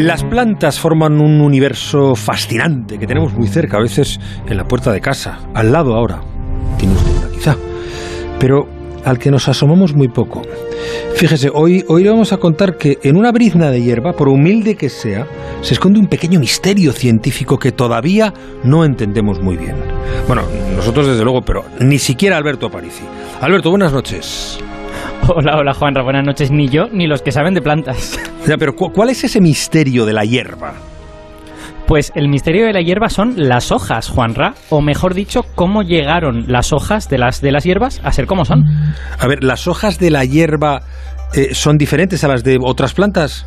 Las plantas forman un universo fascinante que tenemos muy cerca, a veces en la puerta de casa, al lado ahora. Tiene usted una quizá. Pero al que nos asomamos muy poco. Fíjese, hoy, hoy le vamos a contar que en una brizna de hierba, por humilde que sea, se esconde un pequeño misterio científico que todavía no entendemos muy bien. Bueno, nosotros desde luego, pero ni siquiera Alberto Aparici. Alberto, buenas noches. Hola, hola Juanra, buenas noches. Ni yo ni los que saben de plantas. Ya, pero ¿cu- ¿cuál es ese misterio de la hierba? Pues el misterio de la hierba son las hojas, Juanra, o mejor dicho, cómo llegaron las hojas de las, de las hierbas a ser como son. A ver, ¿las hojas de la hierba eh, son diferentes a las de otras plantas?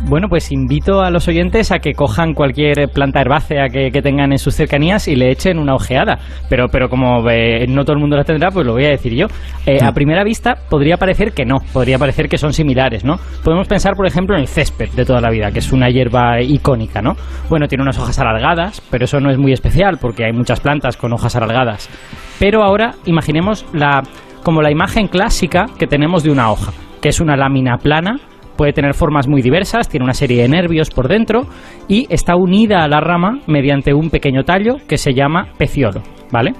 Bueno, pues invito a los oyentes a que cojan cualquier planta herbácea que, que tengan en sus cercanías y le echen una ojeada. Pero, pero como eh, no todo el mundo la tendrá, pues lo voy a decir yo. Eh, a primera vista podría parecer que no, podría parecer que son similares, ¿no? Podemos pensar, por ejemplo, en el césped de toda la vida, que es una hierba icónica, ¿no? Bueno, tiene unas hojas alargadas, pero eso no es muy especial porque hay muchas plantas con hojas alargadas. Pero ahora imaginemos la, como la imagen clásica que tenemos de una hoja, que es una lámina plana puede tener formas muy diversas, tiene una serie de nervios por dentro y está unida a la rama mediante un pequeño tallo que se llama peciolo, ¿vale?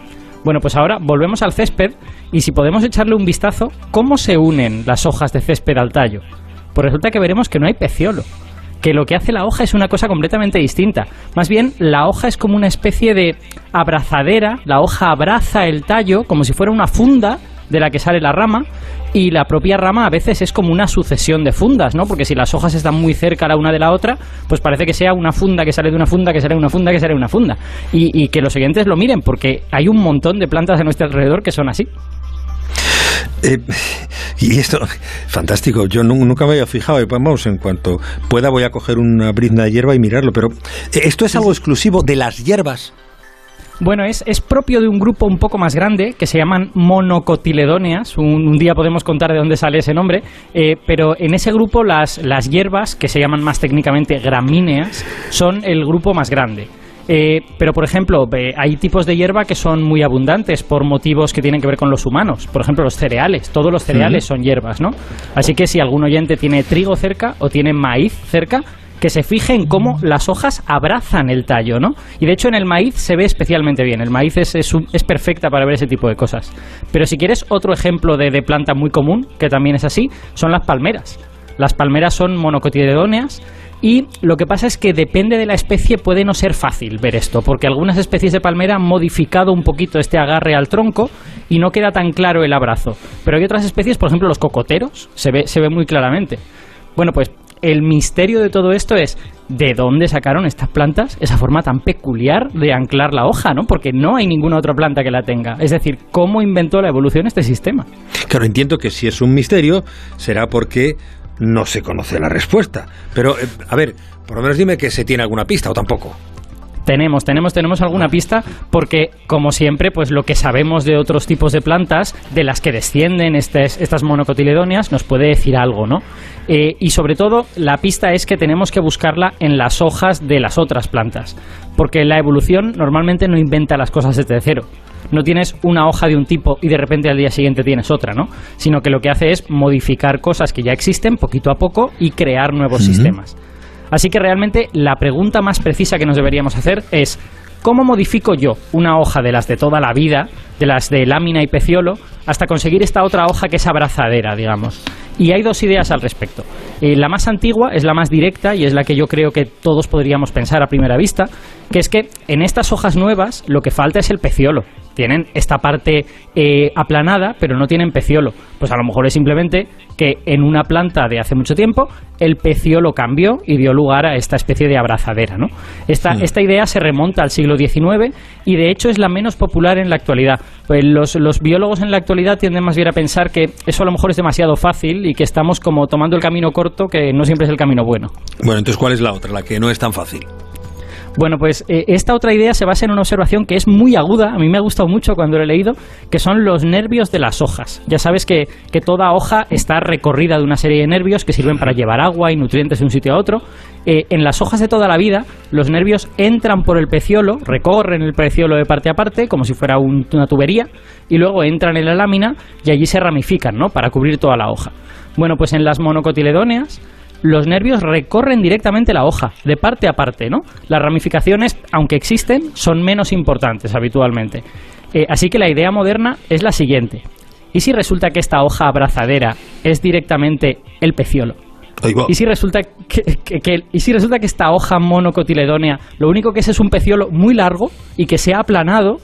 Bueno, pues ahora volvemos al césped y si podemos echarle un vistazo, ¿cómo se unen las hojas de césped al tallo? Pues resulta que veremos que no hay peciolo, que lo que hace la hoja es una cosa completamente distinta. Más bien, la hoja es como una especie de abrazadera, la hoja abraza el tallo como si fuera una funda de la que sale la rama y la propia rama a veces es como una sucesión de fundas, ¿no? Porque si las hojas están muy cerca la una de la otra, pues parece que sea una funda que sale de una funda, que sale de una funda, que sale de una funda. Y, y que los oyentes lo miren, porque hay un montón de plantas a nuestro alrededor que son así. Eh, y esto, fantástico, yo nu- nunca me había fijado, y vamos, en cuanto pueda voy a coger una brizna de hierba y mirarlo, pero eh, ¿esto es algo exclusivo de las hierbas? Bueno, es, es propio de un grupo un poco más grande que se llaman monocotiledóneas. Un, un día podemos contar de dónde sale ese nombre, eh, pero en ese grupo las, las hierbas, que se llaman más técnicamente gramíneas, son el grupo más grande. Eh, pero, por ejemplo, hay tipos de hierba que son muy abundantes por motivos que tienen que ver con los humanos. Por ejemplo, los cereales. Todos los cereales son hierbas, ¿no? Así que si algún oyente tiene trigo cerca o tiene maíz cerca, que se fije en cómo las hojas abrazan el tallo, ¿no? Y de hecho en el maíz se ve especialmente bien. El maíz es, es, es perfecta para ver ese tipo de cosas. Pero si quieres otro ejemplo de, de planta muy común, que también es así, son las palmeras. Las palmeras son monocotiledóneas y lo que pasa es que depende de la especie puede no ser fácil ver esto, porque algunas especies de palmera han modificado un poquito este agarre al tronco y no queda tan claro el abrazo. Pero hay otras especies, por ejemplo los cocoteros, se ve, se ve muy claramente. Bueno, pues el misterio de todo esto es de dónde sacaron estas plantas esa forma tan peculiar de anclar la hoja, ¿no? Porque no hay ninguna otra planta que la tenga. Es decir, ¿cómo inventó la evolución este sistema? Claro, entiendo que si es un misterio será porque no se conoce la respuesta. Pero, eh, a ver, por lo menos dime que se tiene alguna pista o tampoco. Tenemos, tenemos, tenemos alguna pista porque, como siempre, pues lo que sabemos de otros tipos de plantas, de las que descienden estas, estas monocotiledóneas, nos puede decir algo, ¿no? Eh, y sobre todo, la pista es que tenemos que buscarla en las hojas de las otras plantas, porque la evolución normalmente no inventa las cosas desde cero. No tienes una hoja de un tipo y de repente al día siguiente tienes otra, ¿no? Sino que lo que hace es modificar cosas que ya existen poquito a poco y crear nuevos sistemas. Así que realmente la pregunta más precisa que nos deberíamos hacer es ¿cómo modifico yo una hoja de las de toda la vida, de las de lámina y peciolo, hasta conseguir esta otra hoja que es abrazadera, digamos? Y hay dos ideas al respecto. Eh, la más antigua es la más directa y es la que yo creo que todos podríamos pensar a primera vista, que es que en estas hojas nuevas lo que falta es el peciolo. Tienen esta parte eh, aplanada, pero no tienen peciolo. Pues a lo mejor es simplemente que en una planta de hace mucho tiempo el peciolo cambió y dio lugar a esta especie de abrazadera. ¿no? Esta, esta idea se remonta al siglo XIX y de hecho es la menos popular en la actualidad. Pues los, los biólogos en la actualidad tienden más bien a pensar que eso a lo mejor es demasiado fácil y que estamos como tomando el camino corto que no siempre es el camino bueno. Bueno, entonces, ¿cuál es la otra? La que no es tan fácil. Bueno, pues eh, esta otra idea se basa en una observación que es muy aguda, a mí me ha gustado mucho cuando lo he leído, que son los nervios de las hojas. Ya sabes que, que toda hoja está recorrida de una serie de nervios que sirven para llevar agua y nutrientes de un sitio a otro. Eh, en las hojas de toda la vida, los nervios entran por el peciolo, recorren el peciolo de parte a parte, como si fuera un- una tubería, y luego entran en la lámina y allí se ramifican, ¿no? Para cubrir toda la hoja. Bueno, pues en las monocotiledóneas los nervios recorren directamente la hoja, de parte a parte, ¿no? Las ramificaciones, aunque existen, son menos importantes habitualmente. Eh, así que la idea moderna es la siguiente. ¿Y si resulta que esta hoja abrazadera es directamente el peciolo? ¿Y si, resulta que, ¿Y si resulta que esta hoja monocotiledónea lo único que es es un peciolo muy largo y que se ha aplanado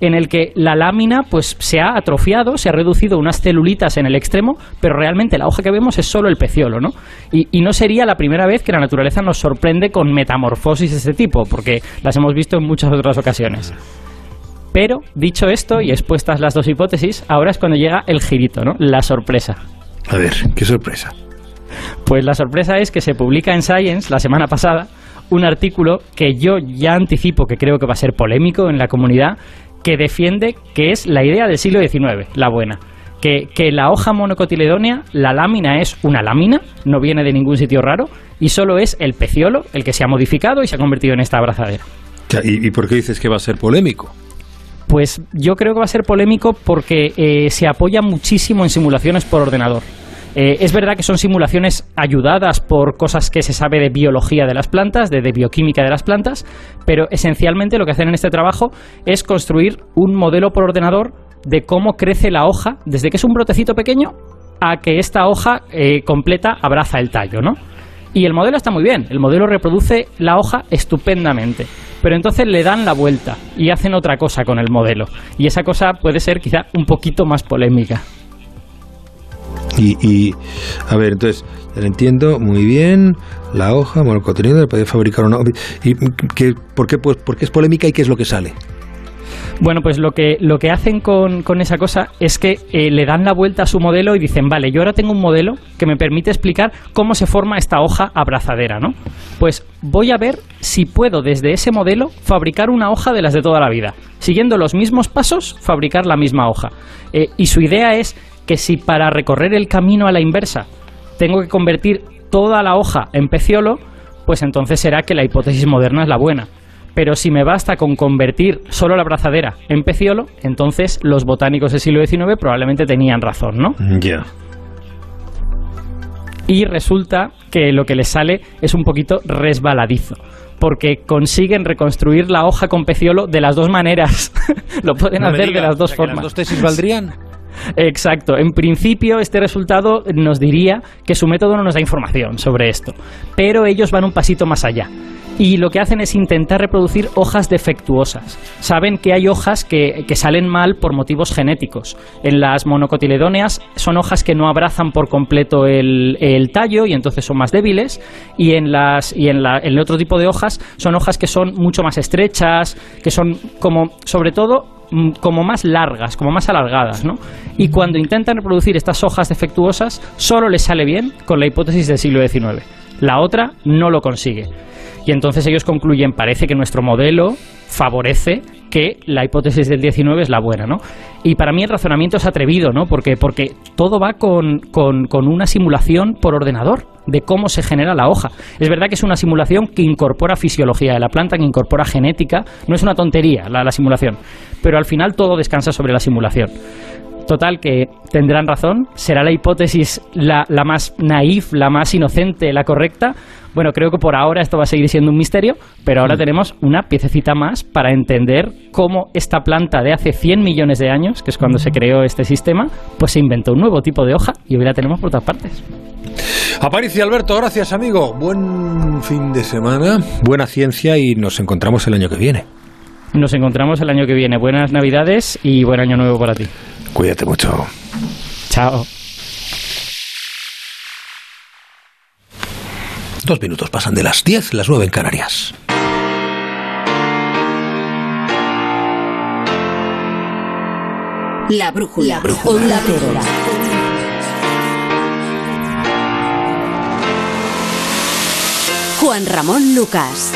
en el que la lámina pues se ha atrofiado, se ha reducido unas celulitas en el extremo, pero realmente la hoja que vemos es solo el peciolo, ¿no? Y, y no sería la primera vez que la naturaleza nos sorprende con metamorfosis de este tipo, porque las hemos visto en muchas otras ocasiones. Pero, dicho esto y expuestas las dos hipótesis, ahora es cuando llega el girito, ¿no? La sorpresa. A ver, ¿qué sorpresa? Pues la sorpresa es que se publica en Science la semana pasada un artículo que yo ya anticipo que creo que va a ser polémico en la comunidad, que defiende que es la idea del siglo XIX, la buena. Que, que, la hoja monocotiledónea, la lámina es una lámina, no viene de ningún sitio raro, y solo es el peciolo el que se ha modificado y se ha convertido en esta abrazadera. ¿Y, y por qué dices que va a ser polémico? Pues yo creo que va a ser polémico porque eh, se apoya muchísimo en simulaciones por ordenador. Eh, es verdad que son simulaciones ayudadas por cosas que se sabe de biología de las plantas, de, bioquímica de las plantas, pero esencialmente lo que hacen en este trabajo es construir un modelo por ordenador de cómo crece la hoja desde que es un brotecito pequeño a que esta hoja eh, completa abraza el tallo, ¿no? Y el modelo está muy bien, el modelo reproduce la hoja estupendamente. Pero entonces le dan la vuelta y hacen otra cosa con el modelo. Y esa cosa puede ser quizá un poquito más polémica. Y, y a ver, entonces, entiendo muy bien, la hoja, bueno, el contenido, puede fabricar una... ¿Y qué, por, qué, pues, es polémica y qué es lo que sale? Bueno, pues lo que, lo que hacen con, con esa cosa es que eh, le dan la vuelta a su modelo y dicen, vale, yo ahora tengo un modelo que me permite explicar cómo se forma esta hoja abrazadera, ¿no? Pues voy a ver si puedo desde ese modelo fabricar una hoja de las de toda la vida. Siguiendo los mismos pasos, fabricar la misma hoja. Eh, y su idea es que si para recorrer el camino a la inversa tengo que convertir toda la hoja en peciolo, pues entonces será que la hipótesis moderna es la buena pero si me basta con convertir solo la abrazadera en peciolo, entonces los botánicos del siglo XIX probablemente tenían razón, ¿no? Ya. Yeah. Y resulta que lo que les sale es un poquito resbaladizo porque consiguen reconstruir la hoja con peciolo de las dos maneras. Lo pueden no hacer de las dos o sea, formas. ¿Las dos tesis valdrían? Exacto. En principio, este resultado nos diría que su método no nos da información sobre esto. Pero ellos van un pasito más allá. Y lo que hacen es intentar reproducir hojas defectuosas. Saben que hay hojas que, que salen mal por motivos genéticos. En las monocotiledóneas son hojas que no abrazan por completo el, el tallo y entonces son más débiles. Y en, las, y en, la, en el otro tipo de hojas son hojas que son mucho más estrechas, que son como, sobre todo, como más largas, como más alargadas, ¿no? Y cuando intentan reproducir estas hojas defectuosas, solo les sale bien con la hipótesis del siglo XIX. La otra no lo consigue. Y entonces ellos concluyen, parece que nuestro modelo favorece que la hipótesis del 19 es la buena, ¿no? Y para mí el razonamiento es atrevido, ¿no? Porque, porque todo va con, con, una simulación por ordenador de cómo se genera la hoja. Es verdad que es una simulación que incorpora fisiología de la planta, que incorpora genética, no es una tontería la, la simulación, pero al final todo descansa sobre la simulación. Total, que tendrán razón, será la hipótesis la, la, más naif, la más inocente, la correcta. Bueno, creo que por ahora esto va a seguir siendo un misterio, pero ahora mm. tenemos una piececita más para entender cómo esta planta de hace 100 millones de años, que es cuando se creó este sistema, pues se inventó un nuevo tipo de hoja y hoy la tenemos por todas partes. Aparicio Alberto, gracias amigo. Buen fin de semana, buena ciencia y nos encontramos el año que viene. Nos encontramos el año que viene. Buenas Navidades y buen año nuevo para ti. Cuídate mucho. Chao. Dos minutos pasan de las 10, las 9 en Canarias. La brújula. La brújula. Onda Terora. Juan Ramón Lucas.